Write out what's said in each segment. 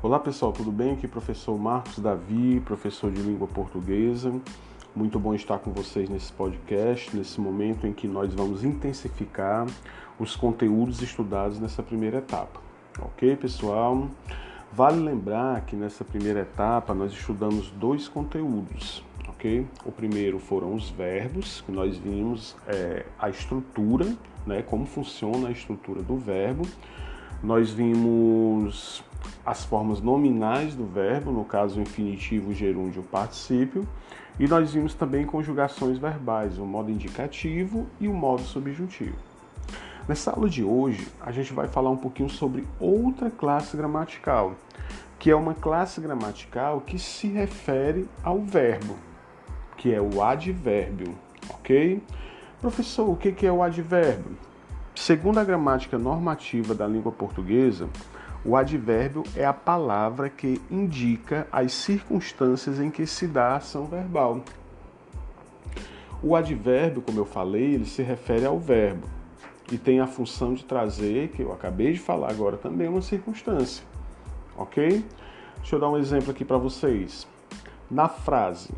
Olá pessoal, tudo bem? Aqui é professor Marcos Davi, professor de língua portuguesa. Muito bom estar com vocês nesse podcast, nesse momento em que nós vamos intensificar os conteúdos estudados nessa primeira etapa. Ok, pessoal? Vale lembrar que nessa primeira etapa nós estudamos dois conteúdos, ok? O primeiro foram os verbos, que nós vimos é, a estrutura, né? Como funciona a estrutura do verbo. Nós vimos as formas nominais do verbo, no caso infinitivo, gerúndio, particípio, e nós vimos também conjugações verbais, o modo indicativo e o modo subjuntivo. Nessa aula de hoje, a gente vai falar um pouquinho sobre outra classe gramatical, que é uma classe gramatical que se refere ao verbo, que é o advérbio, ok? Professor, o que é o advérbio? Segundo a gramática normativa da língua portuguesa, o advérbio é a palavra que indica as circunstâncias em que se dá a ação verbal. O advérbio, como eu falei, ele se refere ao verbo e tem a função de trazer, que eu acabei de falar agora também, uma circunstância. Ok? Deixa eu dar um exemplo aqui para vocês. Na frase,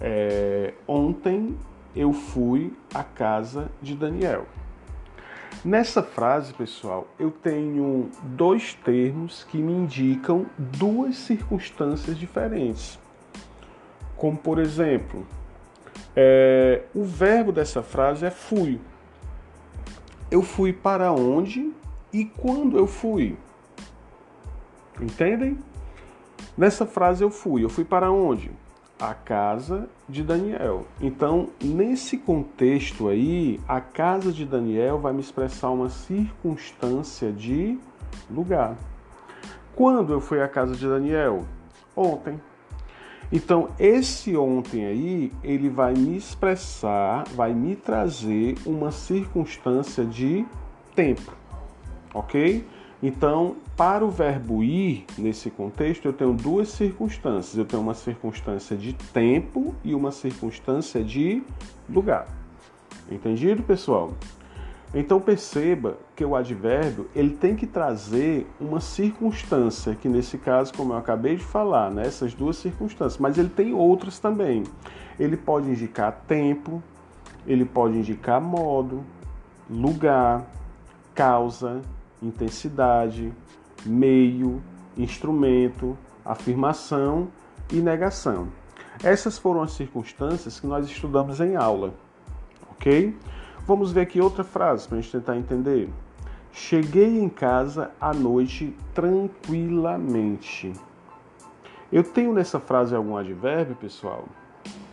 é, ontem eu fui à casa de Daniel. Nessa frase, pessoal, eu tenho dois termos que me indicam duas circunstâncias diferentes. Como, por exemplo, é, o verbo dessa frase é fui. Eu fui para onde e quando eu fui. Entendem? Nessa frase eu fui. Eu fui para onde? a casa de Daniel. Então, nesse contexto aí, a casa de Daniel vai me expressar uma circunstância de lugar. Quando eu fui à casa de Daniel? Ontem. Então, esse ontem aí, ele vai me expressar, vai me trazer uma circunstância de tempo. OK? Então, para o verbo ir, nesse contexto, eu tenho duas circunstâncias. Eu tenho uma circunstância de tempo e uma circunstância de lugar. Entendido, pessoal? Então perceba que o advérbio ele tem que trazer uma circunstância, que nesse caso, como eu acabei de falar, né, essas duas circunstâncias, mas ele tem outras também. Ele pode indicar tempo, ele pode indicar modo, lugar, causa, intensidade, meio, instrumento, afirmação e negação. Essas foram as circunstâncias que nós estudamos em aula, ok? Vamos ver aqui outra frase para a gente tentar entender. Cheguei em casa à noite tranquilamente. Eu tenho nessa frase algum advérbio, pessoal?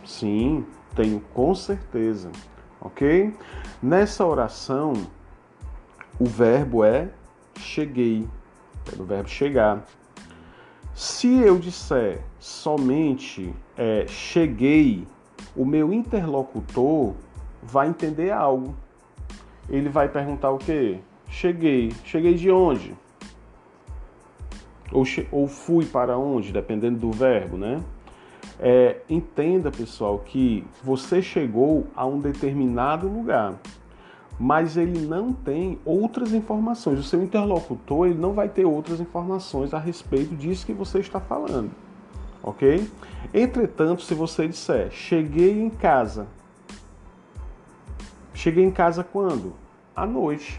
Sim, tenho com certeza, ok? Nessa oração, o verbo é cheguei, é do verbo chegar. Se eu disser somente é, cheguei, o meu interlocutor vai entender algo. Ele vai perguntar o quê? Cheguei. Cheguei de onde? Ou, ou fui para onde, dependendo do verbo, né? É, entenda, pessoal, que você chegou a um determinado lugar mas ele não tem outras informações. O seu interlocutor ele não vai ter outras informações a respeito disso que você está falando, ok? Entretanto, se você disser cheguei em casa, cheguei em casa quando? À noite.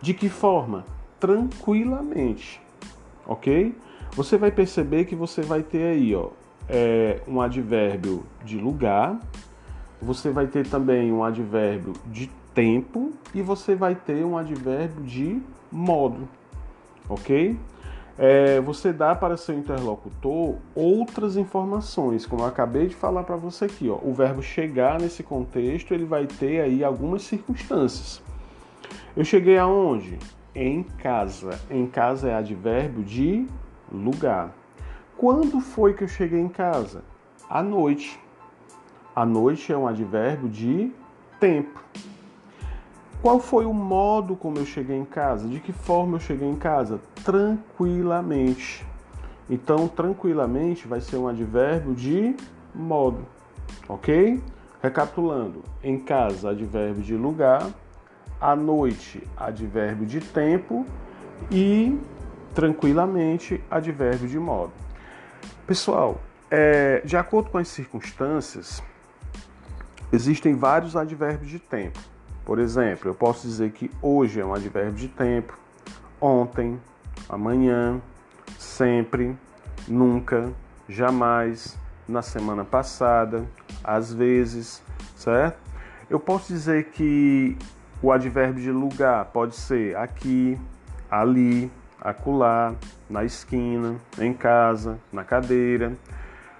De que forma? Tranquilamente, ok? Você vai perceber que você vai ter aí, ó, é, um advérbio de lugar. Você vai ter também um advérbio de tempo e você vai ter um advérbio de modo, ok? É, você dá para seu interlocutor outras informações, como eu acabei de falar para você aqui. Ó, o verbo chegar nesse contexto ele vai ter aí algumas circunstâncias. Eu cheguei aonde? Em casa. Em casa é advérbio de lugar. Quando foi que eu cheguei em casa? À noite. À noite é um advérbio de tempo. Qual foi o modo como eu cheguei em casa? De que forma eu cheguei em casa? Tranquilamente. Então, tranquilamente vai ser um advérbio de modo, ok? Recapitulando: em casa, advérbio de lugar, à noite, advérbio de tempo e tranquilamente, advérbio de modo. Pessoal, é, de acordo com as circunstâncias, existem vários advérbios de tempo. Por exemplo, eu posso dizer que hoje é um advérbio de tempo, ontem, amanhã, sempre, nunca, jamais, na semana passada, às vezes, certo? Eu posso dizer que o advérbio de lugar pode ser aqui, ali, acolá, na esquina, em casa, na cadeira.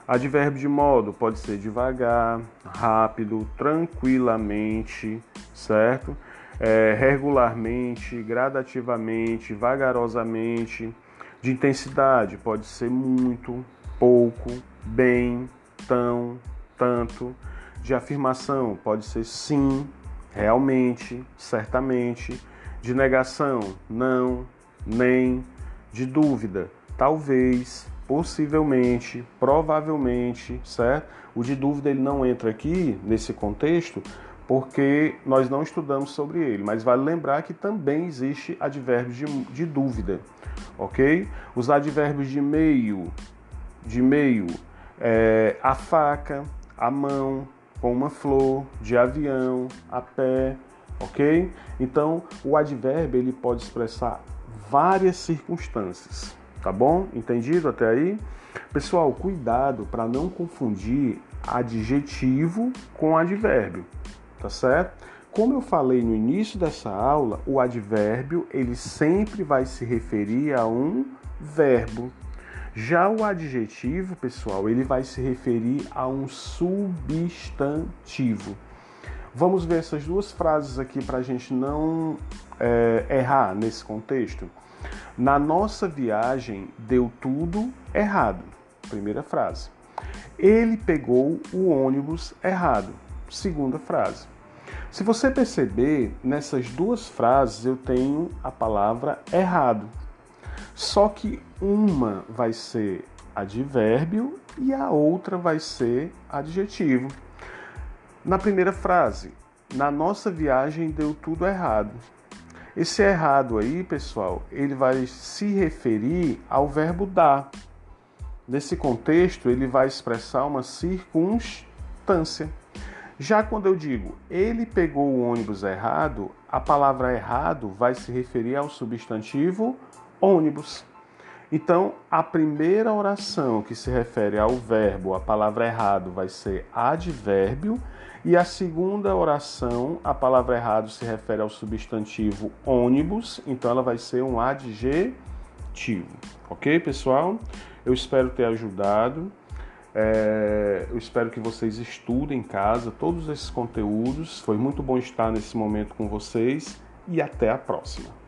Advérbio de modo pode ser devagar, rápido, tranquilamente, certo? É, regularmente, gradativamente, vagarosamente. De intensidade pode ser muito, pouco, bem, tão, tanto. De afirmação pode ser sim, realmente, certamente. De negação, não, nem. De dúvida, talvez, possivelmente, provavelmente, certo? O de dúvida ele não entra aqui nesse contexto porque nós não estudamos sobre ele, mas vale lembrar que também existe advérbios de, de dúvida, ok? Os advérbios de meio, de meio, é, a faca, a mão, com uma flor, de avião, a pé, ok? Então, o advérbio ele pode expressar várias circunstâncias, tá bom? Entendido até aí? Pessoal, cuidado para não confundir adjetivo com advérbio, tá certo? Como eu falei no início dessa aula, o advérbio ele sempre vai se referir a um verbo. Já o adjetivo, pessoal, ele vai se referir a um substantivo. Vamos ver essas duas frases aqui para a gente não é, errar nesse contexto. Na nossa viagem deu tudo errado. Primeira frase. Ele pegou o ônibus errado. Segunda frase. Se você perceber, nessas duas frases eu tenho a palavra errado. Só que uma vai ser advérbio e a outra vai ser adjetivo. Na primeira frase, na nossa viagem deu tudo errado. Esse errado aí, pessoal, ele vai se referir ao verbo dar. Nesse contexto, ele vai expressar uma circunstância. Já quando eu digo ele pegou o ônibus errado, a palavra errado vai se referir ao substantivo ônibus. Então, a primeira oração que se refere ao verbo, a palavra errado, vai ser advérbio, e a segunda oração, a palavra errado se refere ao substantivo ônibus, então ela vai ser um adjetivo. Ok, pessoal? Eu espero ter ajudado. É, eu espero que vocês estudem em casa todos esses conteúdos. Foi muito bom estar nesse momento com vocês e até a próxima.